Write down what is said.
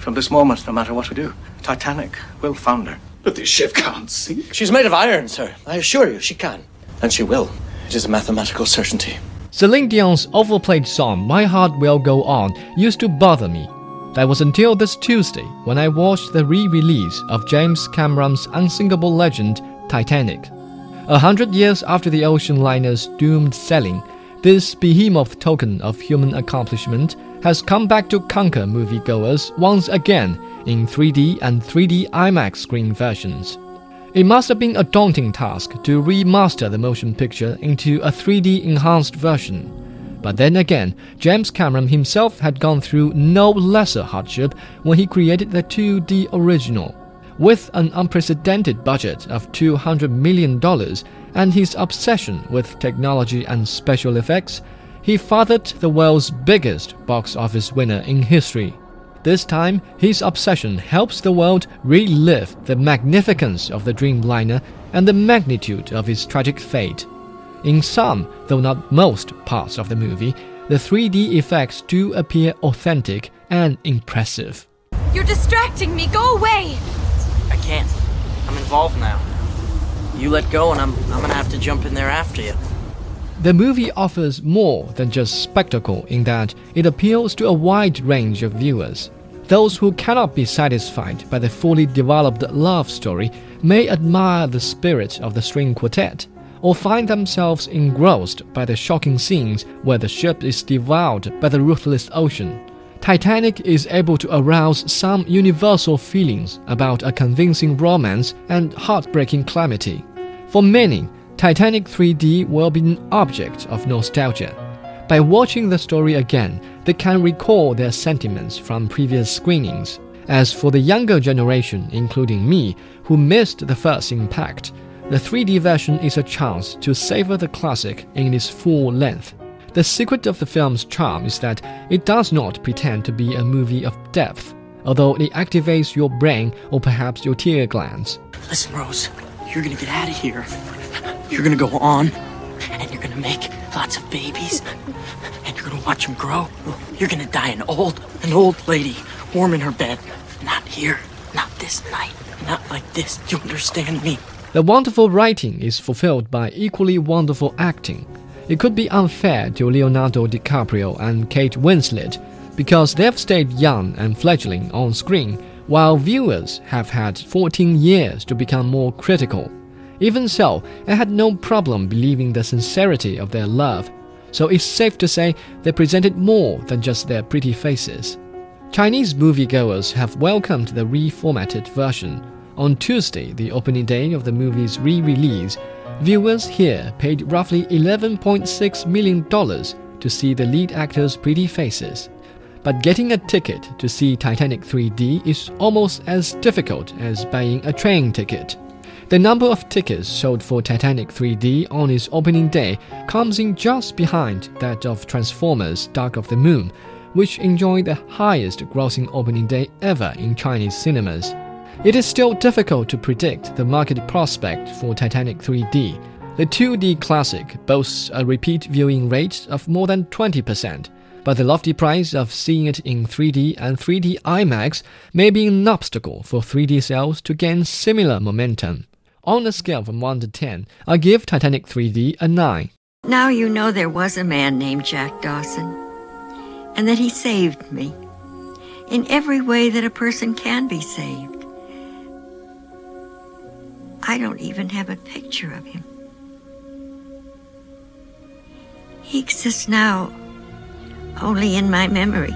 From this moment, no matter what we do, Titanic will founder. But this ship can't sink. She's made of iron, sir. I assure you, she can. And she will. It is a mathematical certainty. Celine Dion's overplayed song My Heart Will Go On used to bother me. That was until this Tuesday when I watched the re release of James Cameron's unsinkable legend, Titanic. A hundred years after the ocean liner's doomed sailing, this behemoth token of human accomplishment has come back to conquer moviegoers once again in 3D and 3D IMAX screen versions. It must have been a daunting task to remaster the motion picture into a 3D enhanced version. But then again, James Cameron himself had gone through no lesser hardship when he created the 2D original. With an unprecedented budget of $200 million and his obsession with technology and special effects, he fathered the world's biggest box office winner in history. This time, his obsession helps the world relive the magnificence of the Dreamliner and the magnitude of his tragic fate. In some, though not most, parts of the movie, the 3D effects do appear authentic and impressive. You're distracting me. Go away. Can't. I'm involved now. You let go, and I'm, I'm gonna have to jump in there after you. The movie offers more than just spectacle in that it appeals to a wide range of viewers. Those who cannot be satisfied by the fully developed love story may admire the spirit of the string quartet, or find themselves engrossed by the shocking scenes where the ship is devoured by the ruthless ocean. Titanic is able to arouse some universal feelings about a convincing romance and heartbreaking calamity. For many, Titanic 3D will be an object of nostalgia. By watching the story again, they can recall their sentiments from previous screenings. As for the younger generation, including me, who missed the first impact, the 3D version is a chance to savor the classic in its full length. The secret of the film's charm is that it does not pretend to be a movie of depth, although it activates your brain or perhaps your tear glands. Listen, Rose, you're gonna get out of here. You're gonna go on, and you're gonna make lots of babies, and you're gonna watch them grow. You're gonna die an old, an old lady, warm in her bed. Not here, not this night, not like this. Do you understand me? The wonderful writing is fulfilled by equally wonderful acting. It could be unfair to Leonardo DiCaprio and Kate Winslet because they have stayed young and fledgling on screen, while viewers have had 14 years to become more critical. Even so, I had no problem believing the sincerity of their love, so it's safe to say they presented more than just their pretty faces. Chinese moviegoers have welcomed the reformatted version. On Tuesday, the opening day of the movie's re release, viewers here paid roughly $11.6 million to see the lead actors' pretty faces. But getting a ticket to see Titanic 3D is almost as difficult as buying a train ticket. The number of tickets sold for Titanic 3D on its opening day comes in just behind that of Transformers Dark of the Moon, which enjoyed the highest grossing opening day ever in Chinese cinemas. It is still difficult to predict the market prospect for Titanic 3D. The 2D classic boasts a repeat viewing rate of more than 20%, but the lofty price of seeing it in 3D and 3D IMAX may be an obstacle for 3D sales to gain similar momentum. On a scale from 1 to 10, I give Titanic 3D a 9. Now you know there was a man named Jack Dawson, and that he saved me in every way that a person can be saved. I don't even have a picture of him. He exists now only in my memory.